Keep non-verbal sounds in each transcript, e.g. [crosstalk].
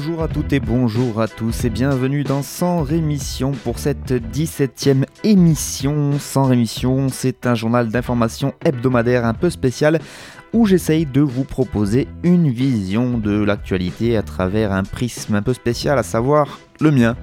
Bonjour à toutes et bonjour à tous et bienvenue dans Sans Rémission pour cette 17e émission. Sans Rémission, c'est un journal d'information hebdomadaire un peu spécial où j'essaye de vous proposer une vision de l'actualité à travers un prisme un peu spécial, à savoir le mien.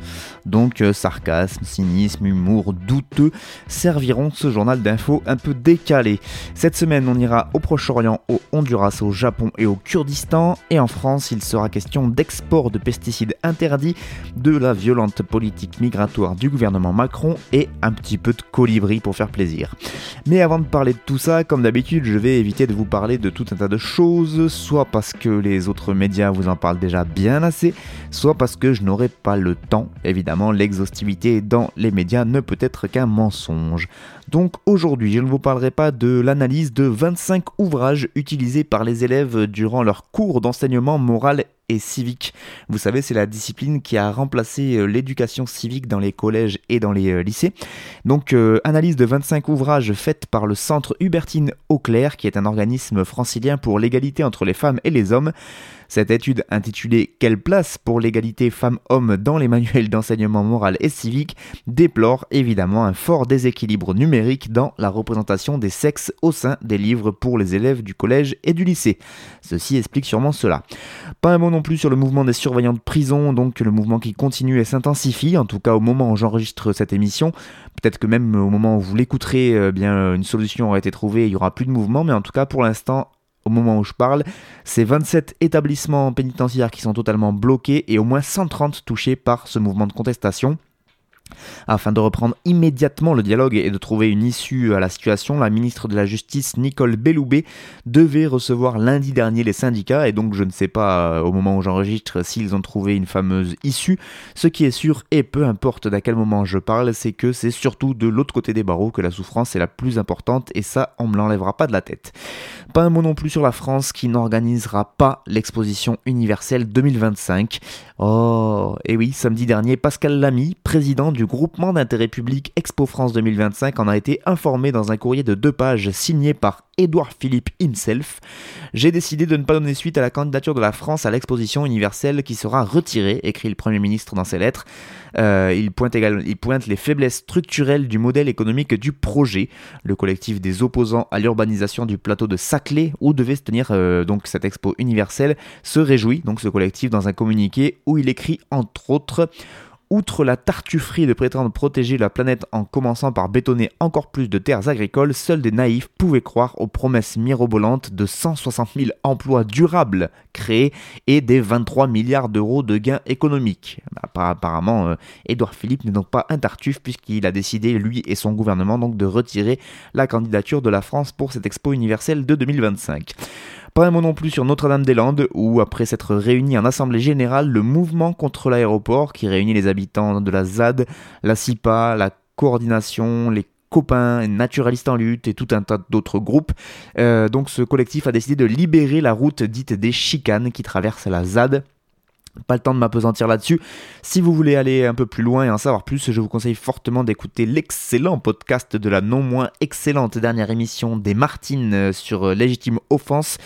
Donc euh, sarcasme, cynisme, humour douteux serviront ce journal d'infos un peu décalé. Cette semaine, on ira au Proche-Orient, au Honduras, au Japon et au Kurdistan. Et en France, il sera question d'export de pesticides interdits, de la violente politique migratoire du gouvernement Macron et un petit peu de colibri pour faire plaisir. Mais avant de parler de tout ça, comme d'habitude, je vais éviter de vous parler de tout un tas de choses, soit parce que les autres médias vous en parlent déjà bien assez, soit parce que je n'aurai pas le temps. Évidemment, l'exhaustivité dans les médias ne peut être qu'un mensonge. Donc aujourd'hui, je ne vous parlerai pas de l'analyse de 25 ouvrages utilisés par les élèves durant leur cours d'enseignement moral et civique. Vous savez, c'est la discipline qui a remplacé euh, l'éducation civique dans les collèges et dans les euh, lycées. Donc, euh, analyse de 25 ouvrages faits par le Centre Hubertine Auclair, qui est un organisme francilien pour l'égalité entre les femmes et les hommes. Cette étude intitulée Quelle place pour l'égalité femmes-hommes dans les manuels d'enseignement moral et civique? déplore évidemment un fort déséquilibre numérique dans la représentation des sexes au sein des livres pour les élèves du collège et du lycée. Ceci explique sûrement cela. Pas un mot non plus sur le mouvement des surveillants de prison, donc le mouvement qui continue et s'intensifie, en tout cas au moment où j'enregistre cette émission. Peut-être que même au moment où vous l'écouterez, eh bien une solution aura été trouvée, il y aura plus de mouvement, mais en tout cas pour l'instant, au moment où je parle, c'est 27 établissements pénitentiaires qui sont totalement bloqués et au moins 130 touchés par ce mouvement de contestation. Afin de reprendre immédiatement le dialogue et de trouver une issue à la situation, la ministre de la Justice, Nicole Belloubet, devait recevoir lundi dernier les syndicats, et donc je ne sais pas euh, au moment où j'enregistre s'ils ont trouvé une fameuse issue. Ce qui est sûr, et peu importe d'à quel moment je parle, c'est que c'est surtout de l'autre côté des barreaux que la souffrance est la plus importante, et ça, on me l'enlèvera pas de la tête. Pas un mot non plus sur la France qui n'organisera pas l'exposition universelle 2025. Oh, et oui, samedi dernier, Pascal Lamy, président du groupement d'intérêt public Expo France 2025, en a été informé dans un courrier de deux pages signé par Édouard Philippe himself. J'ai décidé de ne pas donner suite à la candidature de la France à l'exposition universelle qui sera retirée, écrit le Premier ministre dans ses lettres. Euh, il, pointe également, il pointe les faiblesses structurelles du modèle économique du projet. Le collectif des opposants à l'urbanisation du plateau de Saclay, où devait se tenir euh, donc cette expo universelle, se réjouit, donc ce collectif, dans un communiqué où il écrit entre autres Outre la tartufferie de prétendre protéger la planète en commençant par bétonner encore plus de terres agricoles, seuls des naïfs pouvaient croire aux promesses mirobolantes de 160 000 emplois durables créés et des 23 milliards d'euros de gains économiques. Apparemment, euh, Édouard Philippe n'est donc pas un tartuffe puisqu'il a décidé, lui et son gouvernement, donc de retirer la candidature de la France pour cette expo universelle de 2025. Pas un mot non plus sur Notre-Dame-des-Landes, où après s'être réuni en assemblée générale, le mouvement contre l'aéroport, qui réunit les habitants de la ZAD, la CIPA, la coordination, les copains, naturalistes en lutte et tout un tas d'autres groupes. Euh, donc ce collectif a décidé de libérer la route dite des chicanes qui traverse la ZAD. Pas le temps de m'apesantir là-dessus. Si vous voulez aller un peu plus loin et en savoir plus, je vous conseille fortement d'écouter l'excellent podcast de la non moins excellente dernière émission des Martines sur légitime offense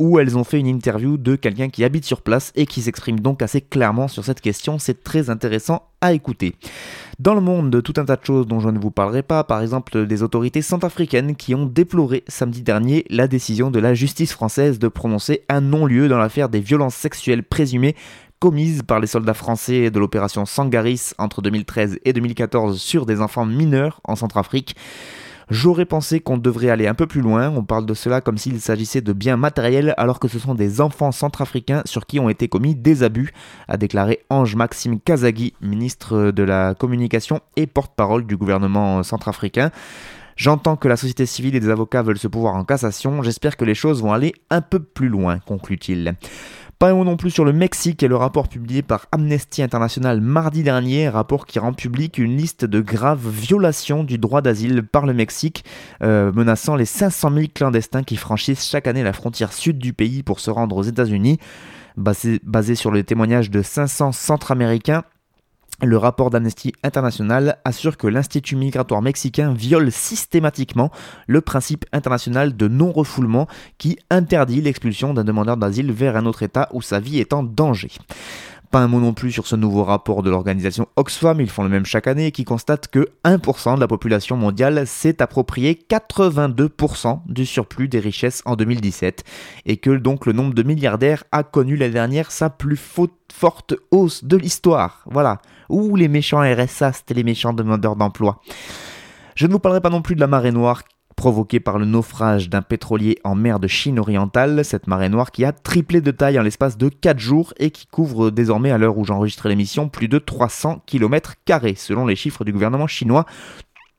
où elles ont fait une interview de quelqu'un qui habite sur place et qui s'exprime donc assez clairement sur cette question. C'est très intéressant à écouter. Dans le monde, de tout un tas de choses dont je ne vous parlerai pas, par exemple des autorités centrafricaines qui ont déploré samedi dernier la décision de la justice française de prononcer un non-lieu dans l'affaire des violences sexuelles présumées commises par les soldats français de l'opération Sangaris entre 2013 et 2014 sur des enfants mineurs en Centrafrique. J'aurais pensé qu'on devrait aller un peu plus loin, on parle de cela comme s'il s'agissait de biens matériels alors que ce sont des enfants centrafricains sur qui ont été commis des abus, a déclaré Ange Maxime Kazagui, ministre de la Communication et porte-parole du gouvernement centrafricain. J'entends que la société civile et des avocats veulent se pouvoir en cassation, j'espère que les choses vont aller un peu plus loin, conclut-il. Pas non plus sur le Mexique et le rapport publié par Amnesty International mardi dernier, rapport qui rend public une liste de graves violations du droit d'asile par le Mexique, euh, menaçant les 500 000 clandestins qui franchissent chaque année la frontière sud du pays pour se rendre aux États-Unis. Basé, sur le témoignage de 500 centra-américains, le rapport d'Amnesty International assure que l'Institut migratoire mexicain viole systématiquement le principe international de non-refoulement qui interdit l'expulsion d'un demandeur d'asile vers un autre État où sa vie est en danger. Pas un mot non plus sur ce nouveau rapport de l'organisation Oxfam, ils font le même chaque année, qui constate que 1% de la population mondiale s'est approprié 82% du surplus des richesses en 2017, et que donc le nombre de milliardaires a connu l'année dernière sa plus forte hausse de l'histoire. Voilà, Ouh, les méchants RSA, c'était les méchants demandeurs d'emploi. Je ne vous parlerai pas non plus de la marée noire provoquée par le naufrage d'un pétrolier en mer de Chine orientale, cette marée noire qui a triplé de taille en l'espace de 4 jours et qui couvre désormais à l'heure où j'enregistre l'émission plus de 300 km selon les chiffres du gouvernement chinois,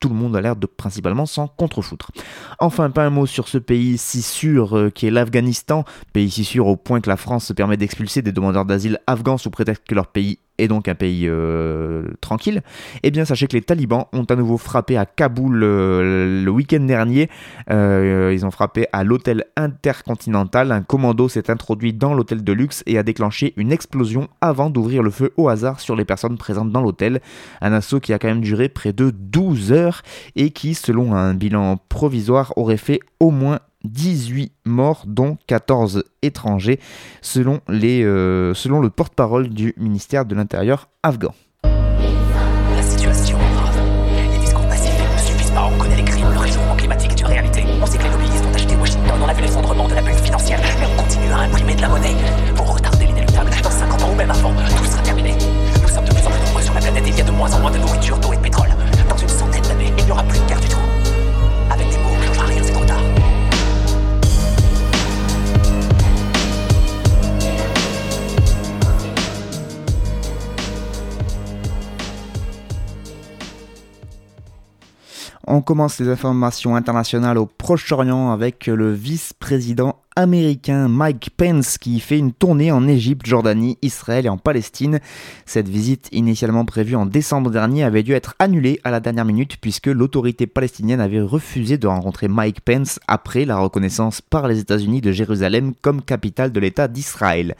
tout le monde a l'air de principalement s'en contrefoutre. Enfin, pas un mot sur ce pays si sûr euh, qui est l'Afghanistan, pays si sûr au point que la France se permet d'expulser des demandeurs d'asile afghans sous prétexte que leur pays et donc un pays euh, tranquille, eh bien sachez que les talibans ont à nouveau frappé à Kaboul euh, le week-end dernier. Euh, ils ont frappé à l'hôtel intercontinental. Un commando s'est introduit dans l'hôtel de luxe et a déclenché une explosion avant d'ouvrir le feu au hasard sur les personnes présentes dans l'hôtel. Un assaut qui a quand même duré près de 12 heures et qui, selon un bilan provisoire, aurait fait au moins 18 morts, dont 14 étrangers, selon, les, euh, selon le porte-parole du ministère de l'Intérieur afghan. La situation est grave. Les discours pacifiques ne suffisent pas. On connaît les crimes, le réchauffement climatique est une réalité. On sait que les lobbyistes ont acheté Washington, on a vu l'effondrement de la bulle financière, mais on continue à imprimer de la monnaie pour retarder l'inéluctable. Dans 50 ans ou même avant, tout sera terminé. Nous sommes de plus en plus nombreux sur la planète et il y a de moins en moins de nourriture, d'eau et de pétrole. Dans une centaine d'années, il n'y aura plus de guerre du On commence les informations internationales au Proche-Orient avec le vice-président américain Mike Pence qui fait une tournée en Égypte, Jordanie, Israël et en Palestine. Cette visite initialement prévue en décembre dernier avait dû être annulée à la dernière minute puisque l'autorité palestinienne avait refusé de rencontrer Mike Pence après la reconnaissance par les États-Unis de Jérusalem comme capitale de l'État d'Israël.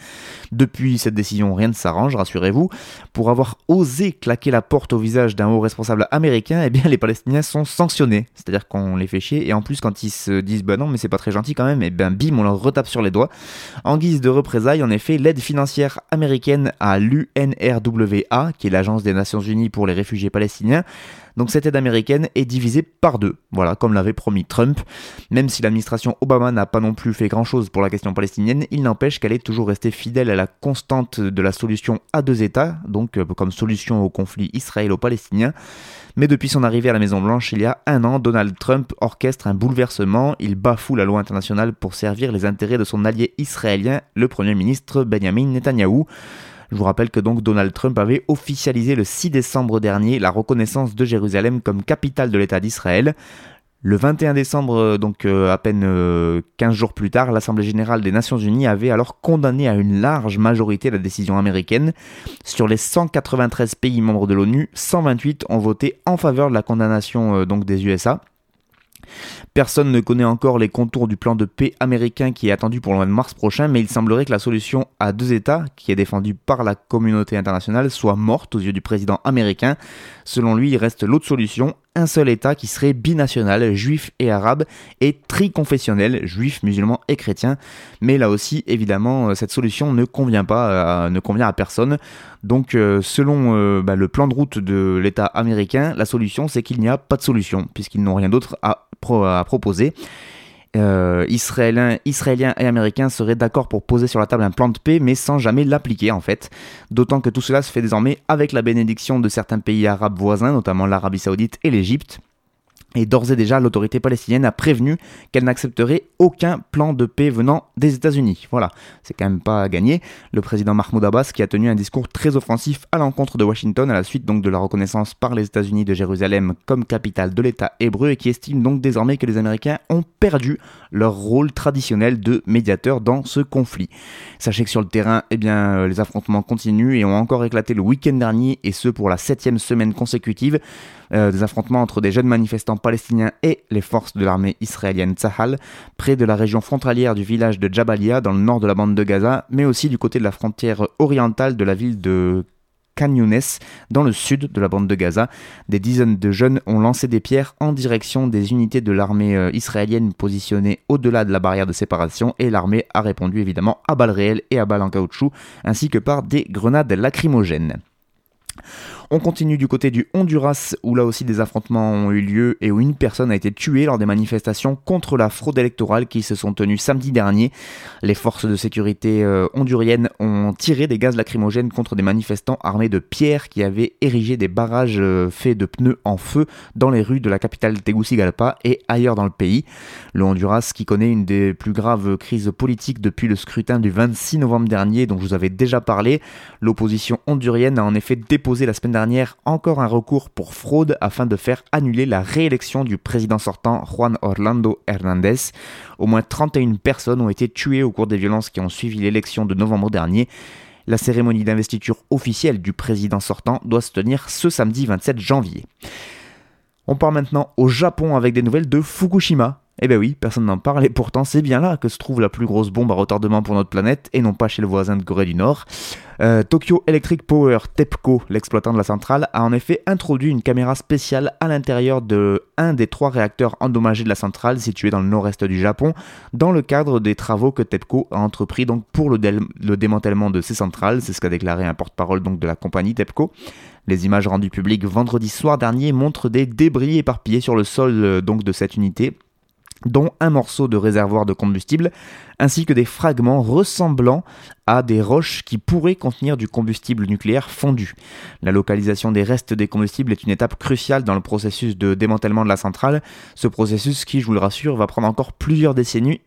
Depuis cette décision, rien ne s'arrange, rassurez-vous. Pour avoir osé claquer la porte au visage d'un haut responsable américain, eh bien les Palestiniens sont sanctionnés. C'est-à-dire qu'on les fait chier et en plus quand ils se disent bah non mais c'est pas très gentil quand même, eh ben bim on leur retape sur les doigts. En guise de représailles, en effet, l'aide financière américaine à l'UNRWA, qui est l'agence des Nations Unies pour les réfugiés palestiniens, donc cette aide américaine est divisée par deux, voilà, comme l'avait promis Trump. Même si l'administration Obama n'a pas non plus fait grand-chose pour la question palestinienne, il n'empêche qu'elle est toujours restée fidèle à la constante de la solution à deux États, donc euh, comme solution au conflit israélo-palestinien. Mais depuis son arrivée à la Maison-Blanche il y a un an, Donald Trump orchestre un bouleversement. Il bafoue la loi internationale pour servir les intérêts de son allié israélien, le Premier ministre Benjamin Netanyahou. Je vous rappelle que donc Donald Trump avait officialisé le 6 décembre dernier la reconnaissance de Jérusalem comme capitale de l'État d'Israël. Le 21 décembre, euh, donc euh, à peine 15 euh, jours plus tard, l'Assemblée générale des Nations unies avait alors condamné à une large majorité la décision américaine. Sur les 193 pays membres de l'ONU, 128 ont voté en faveur de la condamnation donc des USA. Personne ne connaît encore les contours du plan de paix américain qui est attendu pour le mois de mars prochain, mais il semblerait que la solution à deux États, qui est défendue par la communauté internationale, soit morte aux yeux du président américain. Selon lui, il reste l'autre solution, un seul État qui serait binational, juif et arabe, et triconfessionnel, juif, musulman et chrétien. Mais là aussi, évidemment, euh, cette solution ne convient pas, euh, ne convient à personne. Donc, euh, selon bah, le plan de route de l'État américain, la solution, c'est qu'il n'y a pas de solution, puisqu'ils n'ont rien d'autre à, à, proposer. Israéliens, Israéliens et Américains seraient d'accord pour poser sur la table un plan de paix, mais sans jamais l'appliquer en fait. D'autant que tout cela se fait désormais avec la bénédiction de certains pays arabes voisins, notamment l'Arabie Saoudite et l'Égypte. Et d'ores et déjà, l'autorité palestinienne a prévenu qu'elle n'accepterait aucun plan de paix venant des États-Unis. Voilà, c'est quand même pas gagné. Le président Mahmoud Abbas qui a tenu un discours très offensif à l'encontre de Washington à la suite donc de la reconnaissance par les États-Unis de Jérusalem comme capitale de l'État hébreu et qui estime donc désormais que les Américains ont perdu leur rôle traditionnel de médiateur dans ce conflit. Sachez que sur le terrain, eh bien, euh, les affrontements continuent et ont encore éclaté le week-end dernier et ce pour la septième semaine consécutive. Euh, des affrontements entre des jeunes manifestants palestiniens et les forces de l'armée israélienne Tzahal, près de la région frontalière du village de Jabalia, dans le nord de la bande de Gaza, mais aussi du côté de la frontière orientale de la ville de Khan dans le sud de la bande de Gaza. Des dizaines de jeunes ont lancé des pierres en direction des unités de l'armée euh, israélienne positionnées au-delà de la barrière de séparation et l'armée a répondu évidemment à balles réelles et à balles en caoutchouc ainsi que par des grenades lacrymogènes. On continue du côté du Honduras où là aussi des affrontements ont eu lieu et où une personne a été tuée lors des manifestations contre la fraude électorale qui se sont tenues samedi dernier. Les forces de sécurité euh, honduriennes ont tiré des gaz lacrymogènes contre des manifestants armés de pierres qui avaient érigé des barrages euh, faits de pneus en feu dans les rues de la capitale Tegucigalpa et ailleurs dans le pays. Le Honduras qui connaît une des plus graves crises politiques depuis le scrutin du 26 novembre dernier dont je vous avais déjà parlé. L'opposition hondurienne a en effet déposé la semaine dernière encore un recours pour fraude afin de faire annuler la réélection du président sortant Juan Orlando Hernandez. Au moins 31 personnes ont été tuées au cours des violences qui ont suivi l'élection de novembre dernier. La cérémonie d'investiture officielle du président sortant doit se tenir ce samedi 27 janvier. On part maintenant au Japon avec des nouvelles de Fukushima, eh ben oui, personne n'en parle, et pourtant c'est bien là que se trouve la plus grosse bombe à retardement pour notre planète, et non pas chez le voisin de Corée du Nord. Euh, Tokyo Electric Power, TEPCO, l'exploitant de la centrale, a en effet introduit une caméra spéciale à l'intérieur de un des trois réacteurs endommagés de la centrale situé dans le nord-est du Japon, dans le cadre des travaux que TEPCO a entrepris donc pour le, le démantèlement de ces centrales, c'est ce qu'a déclaré un porte-parole de la compagnie TEPCO. Les images rendues publiques vendredi soir dernier montrent des débris éparpillés sur le sol euh, donc de cette unité dont un morceau de réservoir de combustible, ainsi que des fragments ressemblant à des roches qui pourraient contenir du combustible nucléaire fondu. La localisation des restes des combustibles est une étape cruciale dans le processus de démantèlement de la centrale, ce processus qui, je vous le rassure, va prendre encore plusieurs décennies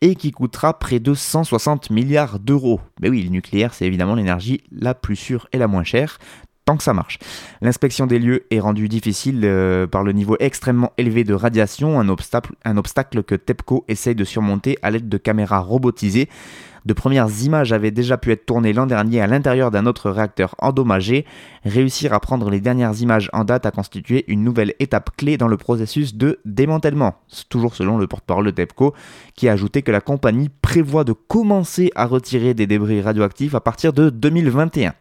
et qui coûtera près de 160 milliards d'euros. Mais oui, le nucléaire, c'est évidemment l'énergie la plus sûre et la moins chère, tant que ça marche. L'inspection des lieux est rendue difficile euh, par le niveau extrêmement élevé de radiation, un obstacle, un obstacle que TEPCO essaye de surmonter à l'aide de caméras robotisées. De premières images avaient déjà pu être tournées l'an dernier à l'intérieur d'un autre réacteur endommagé. Réussir à prendre les dernières images en date a constitué une nouvelle étape clé dans le processus de démantèlement. Toujours selon le porte-parole de TEPCO, qui a ajouté que la compagnie prévoit de commencer à retirer des débris radioactifs à partir de 2021.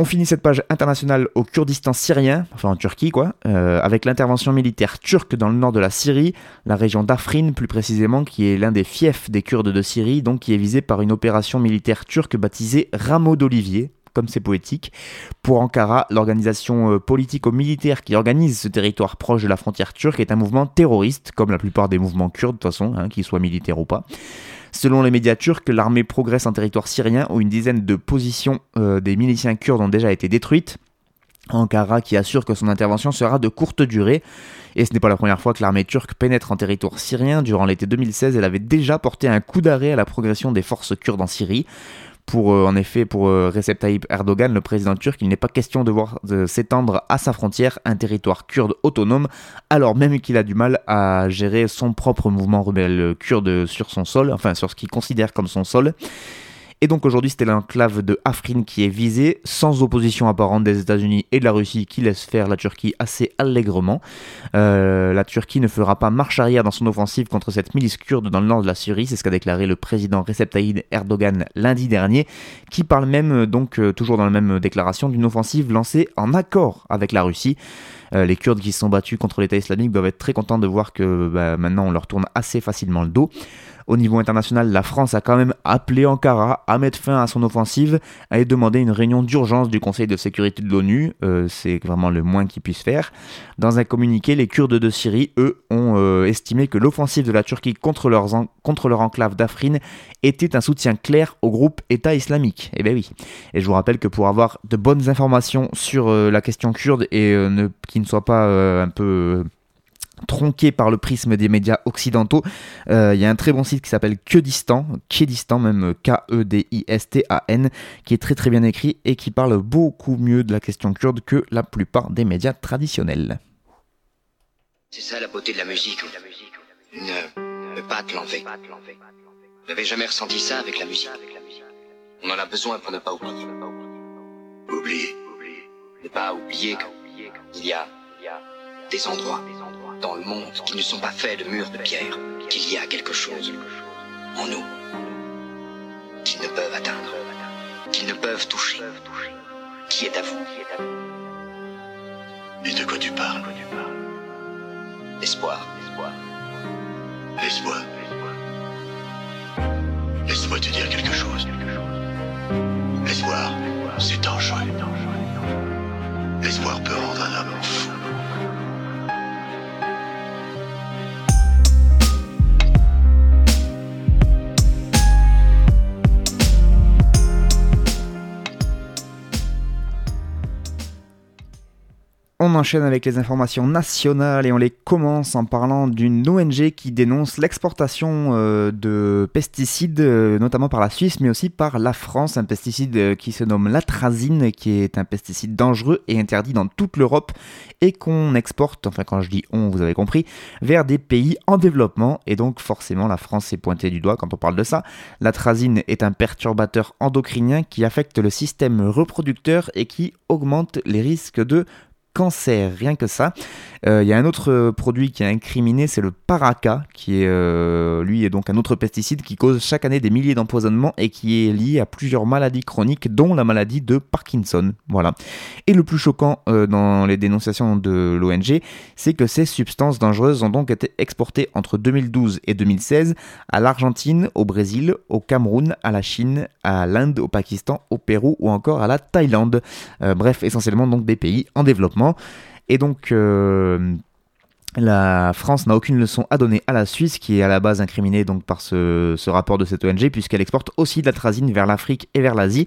On finit cette page internationale au Kurdistan syrien, enfin en Turquie quoi, euh, avec l'intervention militaire turque dans le nord de la Syrie, la région d'Afrin plus précisément, qui est l'un des fiefs des Kurdes de Syrie, donc qui est visé par une opération militaire turque baptisée Rameau d'Olivier, comme c'est poétique. Pour Ankara, l'organisation euh, politico-militaire qui organise ce territoire proche de la frontière turque est un mouvement terroriste, comme la plupart des mouvements kurdes de toute façon, hein, qu'ils soient militaires ou pas. Selon les médias turcs, l'armée progresse en territoire syrien où une dizaine de positions euh, des miliciens kurdes ont déjà été détruites. Ankara qui assure que son intervention sera de courte durée. Et ce n'est pas la première fois que l'armée turque pénètre en territoire syrien. Durant l'été 2016, elle avait déjà porté un coup d'arrêt à la progression des forces kurdes en Syrie pour euh, en effet pour euh, Recep Tayyip Erdogan, le président turc, il n'est pas question de voir s'étendre à sa frontière un territoire kurde autonome, alors même qu'il a du mal à gérer son propre mouvement rebelle kurde sur son sol, enfin sur ce qu'il considère comme son sol. Et donc aujourd'hui, c'était l'enclave de Afrin qui est visée, sans opposition apparente des États-Unis et de la Russie qui laisse faire la Turquie assez allègrement. Euh, la Turquie ne fera pas marche arrière dans son offensive contre cette milice kurde dans le nord de la Syrie, c'est ce qu'a déclaré le président Recep Tayyip Erdogan lundi dernier, qui parle même, euh, donc euh, toujours dans la même déclaration, d'une offensive lancée en accord avec la Russie. les Kurdes qui se sont battus contre l'État islamique doivent être très contents de voir que bah, maintenant on leur tourne assez facilement le dos. Au niveau international, la France a quand même appelé Ankara à mettre fin à son offensive et demandé une réunion d'urgence du Conseil de sécurité de l'ONU. Euh, c'est vraiment le moins qu'ils puissent faire. Dans un communiqué, les Kurdes de Syrie, eux, ont euh, estimé que l'offensive de la Turquie contre, leur enclave d'Afrin était un soutien clair au groupe État islamique. Eh bien oui. Et je vous rappelle que pour avoir de bonnes informations sur euh, la question kurde et qui ne soit pas un peu tronqué par le prisme des médias occidentaux. Euh, il y a un très bon site qui s'appelle Kedistan, Kedistan même K-E-D-I-S-T-A-N, qui est très très bien écrit et qui parle beaucoup mieux de la question kurde que la plupart des médias traditionnels. C'est ça la beauté de la musique. Ne, ne pas te l'enlever. Vous n'avez jamais ressenti ça avec la musique On en a besoin pour ne pas oublier. Oublier. Ne pas oublier qu'il y a des endroits dans le monde qui ne sont pas faits de murs de pierre, qu'il y a quelque chose en nous qu'ils ne peuvent atteindre, qu'ils ne peuvent toucher, qui est à vous. Et de quoi tu parles L'espoir. L'espoir. Laisse-moi te dire quelque chose. L'espoir, c'est dangereux. L'espoir peut rendre un homme fou. On enchaîne avec les informations nationales et on les commence en parlant d'une ONG qui dénonce l'exportation euh, de pesticides, euh, notamment par la Suisse, mais aussi par la France. Un pesticide euh, qui se nomme l'atrazine, qui est un pesticide dangereux et interdit dans toute l'Europe et qu'on exporte, enfin quand je dis on, vous avez compris, vers des pays en développement. Et donc forcément, la France est pointée du doigt quand on parle de ça. L'atrazine est un perturbateur endocrinien qui affecte le système reproducteur et qui augmente les risques de cancer, rien que ça. Euh, il y a un autre produit qui est incriminé, c'est le Paraca, qui est euh, lui est donc un autre pesticide qui cause chaque année des milliers d'empoisonnements et qui est lié à plusieurs maladies chroniques, dont la maladie de Parkinson. Voilà. Et le plus choquant euh, dans les dénonciations de l'ONG, c'est que ces substances dangereuses ont donc été exportées entre 2012 et 2016 à l'Argentine, au Brésil, au Cameroun, à la Chine, à l'Inde, au Pakistan, au Pérou ou encore à la Thaïlande. bref, essentiellement donc des pays en Et donc, euh, la France n'a aucune leçon à donner à la Suisse, qui est à la base incriminée donc par ce, rapport de cette ONG, puisqu'elle exporte aussi de la vers l'Afrique et vers l'Asie.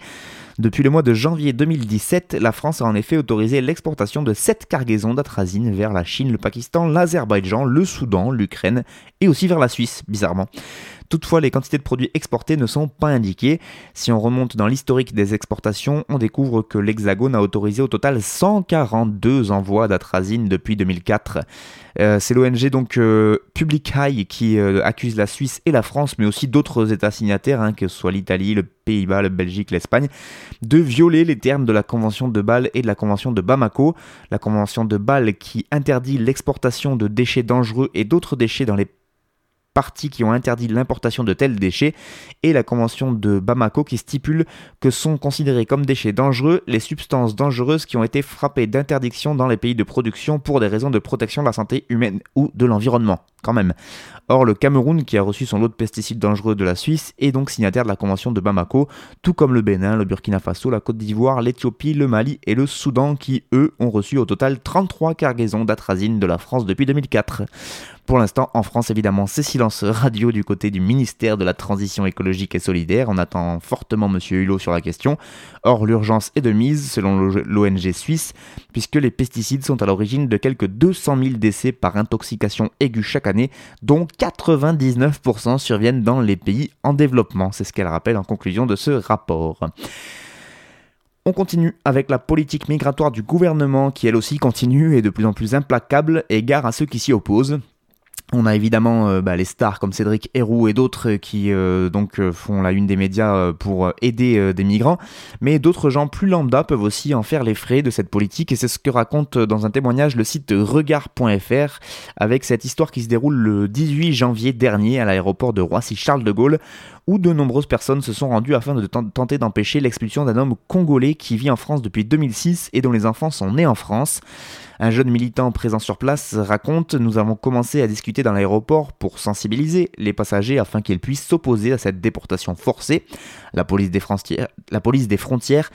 Depuis le mois de janvier 2017, la France a en effet autorisé l'exportation de 7 cargaisons d'atrazine vers la Chine, le Pakistan, l'Azerbaïdjan, le Soudan, l'Ukraine et aussi vers la Suisse, bizarrement. Toutefois, les quantités de produits exportés ne sont pas indiquées. Si on remonte dans l'historique des exportations, on découvre que l'Hexagone a autorisé au total 142 envois d'atrazine depuis 2004. Euh, c'est l'ONG donc euh, Public High qui euh, accuse la Suisse et la France, mais aussi d'autres États signataires, hein, que ce soit l'Italie, le Pays-Bas, la Belgique, l'Espagne, de violer les termes de la Convention de Bâle et de la Convention de Bamako. La Convention de Bâle qui interdit l'exportation de déchets dangereux et d'autres déchets dans les parties qui ont interdit l'importation de tels déchets et la convention de Bamako qui stipule que sont considérés comme déchets dangereux les substances dangereuses qui ont été frappées d'interdiction dans les pays de production pour des raisons de protection de la santé humaine ou de l'environnement Or, le Cameroun, qui a reçu son lot de pesticides dangereux de la Suisse, est donc signataire de la convention de Bamako, tout comme le Bénin, le Burkina Faso, la Côte d'Ivoire, l'Éthiopie, le Mali et le Soudan, qui, eux, ont reçu au total 33 cargaisons d'atrazine de la France depuis 2004. Pour l'instant, en France, évidemment, c'est silence radio du côté du ministère de la Transition écologique et solidaire. On attend fortement M. Hulot sur la question. Or, l'urgence est de mise, selon l'ONG suisse, puisque les pesticides sont à l'origine de quelques 200 000 décès par intoxication aiguë chaque année, dont 99% surviennent dans les pays en développement. C'est ce qu'elle rappelle en conclusion de ce rapport. On continue avec la politique migratoire du gouvernement qui elle aussi continue et de plus en plus implacable, égard à ceux qui s'y opposent. On a évidemment euh, bah, les stars comme Cédric Héroux et d'autres qui euh, donc euh, font la une des médias pour aider des migrants, mais d'autres gens plus lambda peuvent aussi en faire les frais de cette politique. Et c'est ce que raconte dans un témoignage le site regard.fr avec cette histoire qui se déroule le 18 janvier dernier à l'aéroport de Roissy-Charles de Gaulle où de nombreuses personnes se sont rendues afin de tenter d'empêcher l'expulsion d'un homme congolais qui vit en France depuis 2006 et dont les enfants sont nés en France. Un jeune militant présent sur place raconte Nous avons commencé à discuter dans l'aéroport pour sensibiliser les passagers afin qu'ils puissent s'opposer à cette déportation forcée. La police des frontières,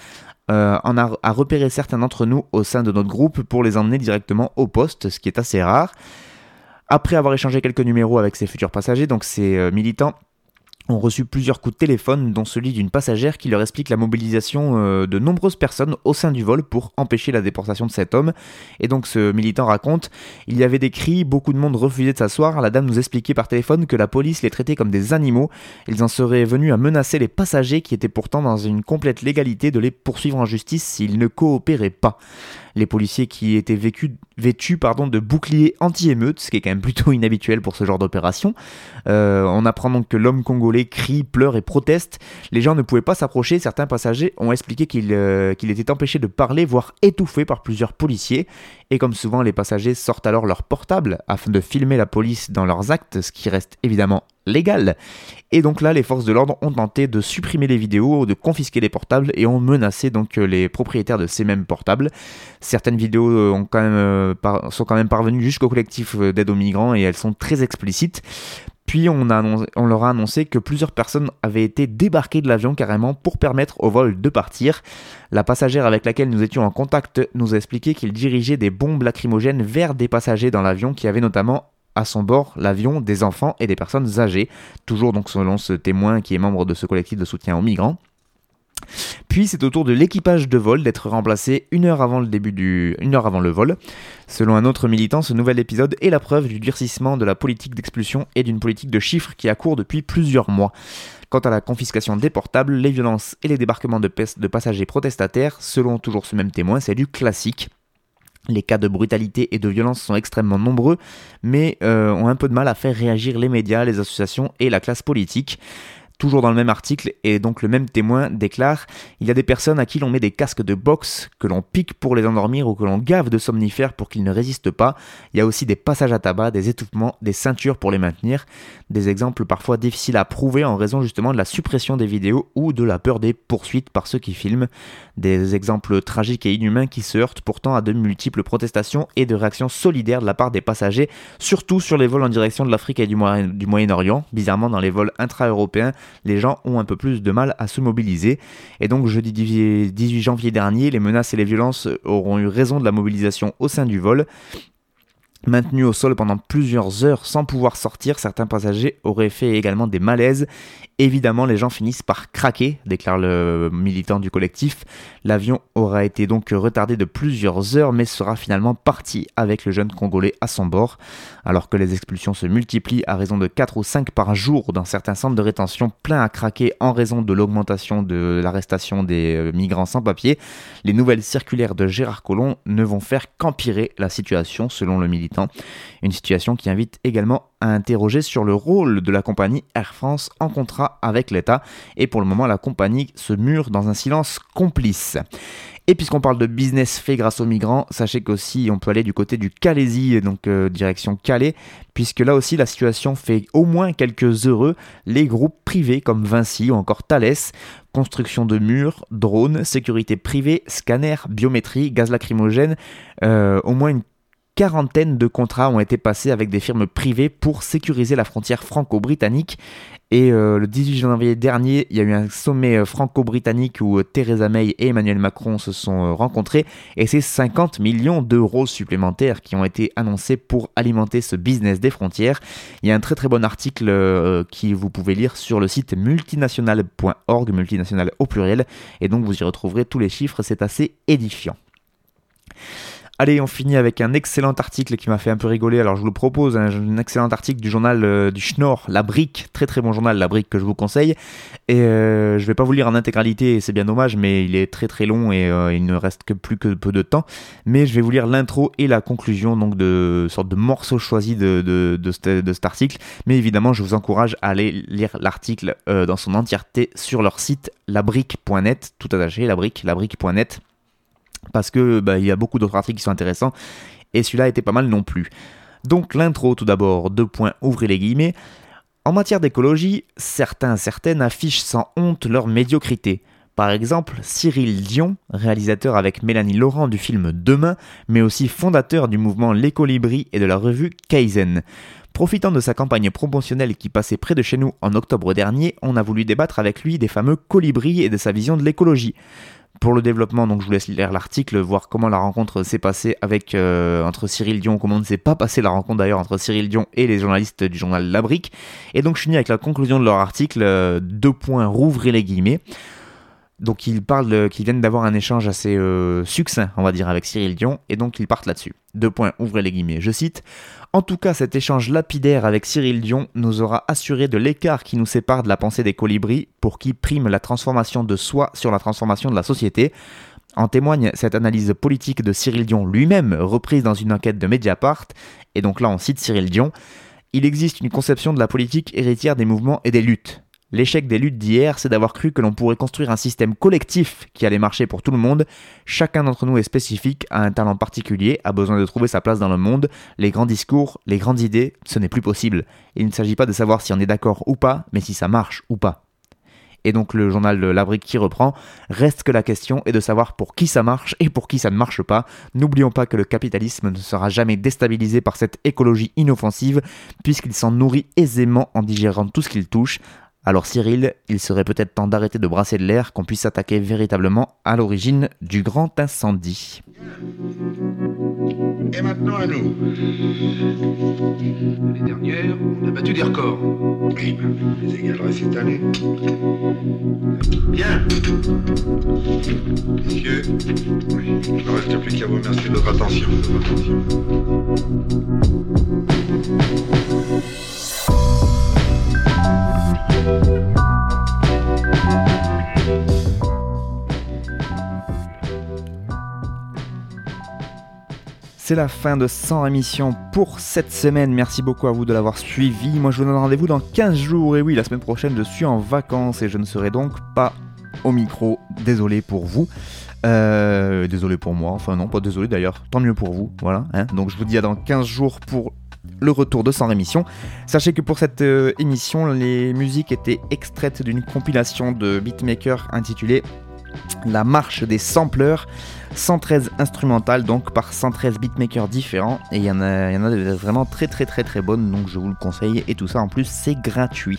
euh, en a, repéré certains d'entre nous au sein de notre groupe pour les emmener directement au poste, ce qui est assez rare. Après avoir échangé quelques numéros avec ces futurs passagers, donc ces euh, militants ont reçu plusieurs coups de téléphone, dont celui d'une passagère qui leur explique la mobilisation euh, de nombreuses personnes au sein du vol pour empêcher la déportation de cet homme. Et donc ce militant raconte Il y avait des cris, beaucoup de monde refusait de s'asseoir. La dame nous expliquait par téléphone que la police les traitait comme des animaux. Ils en seraient venus à menacer les passagers qui étaient pourtant dans une complète légalité de les poursuivre en justice s'ils ne coopéraient pas les policiers qui étaient vêtus pardon, de boucliers anti-émeutes, ce qui est quand même plutôt [laughs] inhabituel pour ce genre d'opération. Euh, on apprend donc que l'homme congolais crie, pleure et proteste. Les gens ne pouvaient pas s'approcher, certains passagers ont expliqué qu'il euh, était empêché de parler, voire étouffé par plusieurs policiers. Et comme souvent, les passagers sortent alors leur portable afin de filmer la police dans leurs actes, ce qui reste évidemment légal. Et donc là, les forces de l'ordre ont tenté de supprimer les vidéos, de confisquer les portables et ont menacé donc euh, les propriétaires de ces mêmes portables. Certaines vidéos euh, euh, sont quand même parvenues jusqu'au collectif d'aide aux migrants et elles sont très explicites. Puis on, on, leur a annoncé que plusieurs personnes avaient été débarquées de l'avion carrément pour permettre au vol de partir. La passagère avec laquelle nous étions en contact nous a expliqué qu'il dirigeait des bombes lacrymogènes vers des passagers dans l'avion qui avaient notamment à son bord l'avion des enfants et des personnes âgées, toujours donc selon ce témoin qui est membre de ce collectif de soutien aux migrants. Puis c'est au tour de l'équipage de vol d'être remplacé une heure avant le début du, une heure avant le vol. Selon un autre militant, ce nouvel épisode est la preuve du durcissement de la politique d'expulsion et d'une politique de chiffres qui a cours depuis plusieurs mois. Quant à la confiscation des portables, les violences et les débarquements de, de passagers protestataires, selon toujours ce même témoin, c'est du classique. Les cas de brutalité et de violence sont extrêmement nombreux, mais euh, ont un peu de mal à faire réagir les médias, les associations et la classe politique. Toujours dans le même article, et donc le même témoin déclare Il y a des personnes à qui l'on met des casques de boxe, que l'on pique pour les endormir ou que l'on gave de somnifères pour qu'ils ne résistent pas. Il y a aussi des passages à tabac, des étouffements, des ceintures pour les maintenir. Des exemples parfois difficiles à prouver en raison justement de la suppression des vidéos ou de la peur des poursuites par ceux qui filment. Des exemples tragiques et inhumains qui se heurtent pourtant à de multiples protestations et de réactions solidaires de la part des passagers, surtout sur les vols en direction de l'Afrique et du Moyen-Orient. Bizarrement, dans les vols intra-européens, les gens ont un peu plus de mal à se mobiliser. Et donc jeudi 18 janvier dernier, les menaces et les violences auront eu raison de la mobilisation au sein du vol. Maintenus au sol pendant plusieurs heures sans pouvoir sortir, certains passagers auraient fait également des malaises Évidemment, les gens finissent par craquer, déclare le militant du collectif. L'avion aura été donc retardé de plusieurs heures, mais sera finalement parti avec le jeune Congolais à son bord. Alors que les expulsions se multiplient à raison de 4 ou 5 par jour dans certains centres de rétention pleins à craquer en raison de l'augmentation de l'arrestation des euh, migrants sans papier, les nouvelles circulaires de Gérard Collomb ne vont faire qu'empirer la situation, selon le militant. Une situation qui invite également à interroger sur le rôle de la compagnie Air France en contrat avec l'État. Et pour le moment, la compagnie se mure dans un silence complice. Et puisqu'on parle de business fait grâce aux migrants, sachez qu'aussi on peut aller du côté du Calaisie, donc euh, direction Calais, puisque là aussi la situation fait au moins quelques heureux. Les groupes privés comme Vinci ou encore Thales, construction de murs, drones, sécurité privée, scanner, biométrie, gaz lacrymogène, euh, au moins une quarantaine de contrats ont été passés avec des firmes privées pour sécuriser la frontière franco-britannique. Et euh, le 18 janvier dernier, il y a eu un sommet euh, franco-britannique où euh, Theresa May et Emmanuel Macron se sont rencontrés. Et c'est 50 millions d'euros supplémentaires qui ont été annoncés pour alimenter ce business des frontières. Il y a un très très bon article qui vous pouvez lire sur le site multinational.org, multinational au pluriel. Et donc vous y retrouverez tous les chiffres, c'est assez édifiant. Allez, on finit avec un excellent article qui m'a fait un peu rigoler. Alors je vous le propose, un, excellent article du journal euh, du Schnorr, La Brique, très très bon journal, La Brique que je vous conseille. Et euh, je vais pas vous lire en intégralité, c'est bien dommage, mais il est très très long et euh, il ne reste que plus que peu de temps. Mais je vais vous lire l'intro et la conclusion, donc de sorte de morceaux choisis de, de, cet, article. Mais évidemment, je vous encourage à aller lire l'article dans son entièreté sur leur site labrique.net, tout attaché, labrique, labrique.net parce que bah, il y a beaucoup d'autres articles qui sont intéressants et celui-là était pas mal non plus. Donc l'intro tout d'abord, deux points, ouvrez les guillemets. En matière d'écologie, certains certaines affichent sans honte leur médiocrité. Par exemple, Cyril Dion, réalisateur avec Mélanie Laurent du film Demain, mais aussi fondateur du mouvement L'Écolibri et de la revue Kaizen. Profitant de sa campagne promotionnelle qui passait près de chez nous en octobre dernier, on a voulu débattre avec lui des fameux colibris et de sa vision de l'écologie. Pour le développement, donc je vous laisse lire l'article, voir comment la rencontre s'est passée avec euh, entre Cyril Dion, comment ne s'est pas passé la rencontre d'ailleurs entre Cyril Dion et les journalistes du journal La Brique. Et donc je finis avec la conclusion de leur article, euh, deux points, rouvrez les guillemets. Donc ils parlent qu'ils viennent d'avoir un échange assez euh, succinct, on va dire, avec Cyril Dion, et donc ils partent là-dessus. Deux points, ouvrez les guillemets, je cite. En tout cas, cet échange lapidaire avec Cyril Dion nous aura assuré de l'écart qui nous sépare de la pensée des colibris, pour qui prime la transformation de soi sur la transformation de la société. En témoigne cette analyse politique de Cyril Dion lui-même, reprise dans une enquête de Mediapart, et donc là on cite Cyril Dion. Il existe une conception de la politique héritière des mouvements et des luttes. L'échec des luttes d'hier, c'est d'avoir cru que l'on pourrait construire un système collectif qui allait marcher pour tout le monde. Chacun d'entre nous est spécifique, a un talent particulier, a besoin de trouver sa place dans le monde. Les grands discours, les grandes idées, ce n'est plus possible. Il ne s'agit pas de savoir si on est d'accord ou pas, mais si ça marche ou pas. Et donc le journal de Labrique qui reprend, reste que la question est de savoir pour qui ça marche et pour qui ça ne marche pas. N'oublions pas que le capitalisme ne sera jamais déstabilisé par cette écologie inoffensive, puisqu'il s'en nourrit aisément en digérant tout ce qu'il touche. Alors Cyril, il serait peut-être temps d'arrêter de brasser de l'air, qu'on puisse s'attaquer véritablement à l'origine du grand incendie. Et maintenant à nous. L'année dernière, on a battu des records. Oui, mais les égalerait cette année. Bien. Messieurs, il ne reste plus qu'à vous remercier de votre attention. De votre attention. C'est la fin de 100 émissions pour cette semaine. Merci beaucoup à vous de l'avoir suivi. Moi, je vous donne rendez-vous dans 15 jours. Et oui, la semaine prochaine, je suis en vacances et je ne serai donc pas au micro. Désolé pour vous. Euh, désolé pour moi. Enfin, non, pas désolé d'ailleurs. Tant mieux pour vous. Voilà. hein. donc, je vous dis à dans 15 jours pour le retour de 100 émissions. Sachez que pour cette euh, émission, les musiques étaient extraites d'une compilation de beatmakers intitulée La marche des sampleurs. 113 instrumentales donc par 113 beatmakers différents et il y en a, vraiment très très très très bonnes donc je vous le conseille et tout ça en plus c'est gratuit.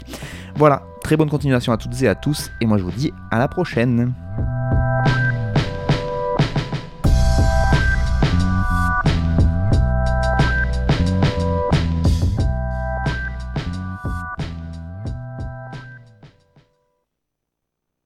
Voilà, très bonne continuation à toutes et à tous et moi je vous dis à la prochaine.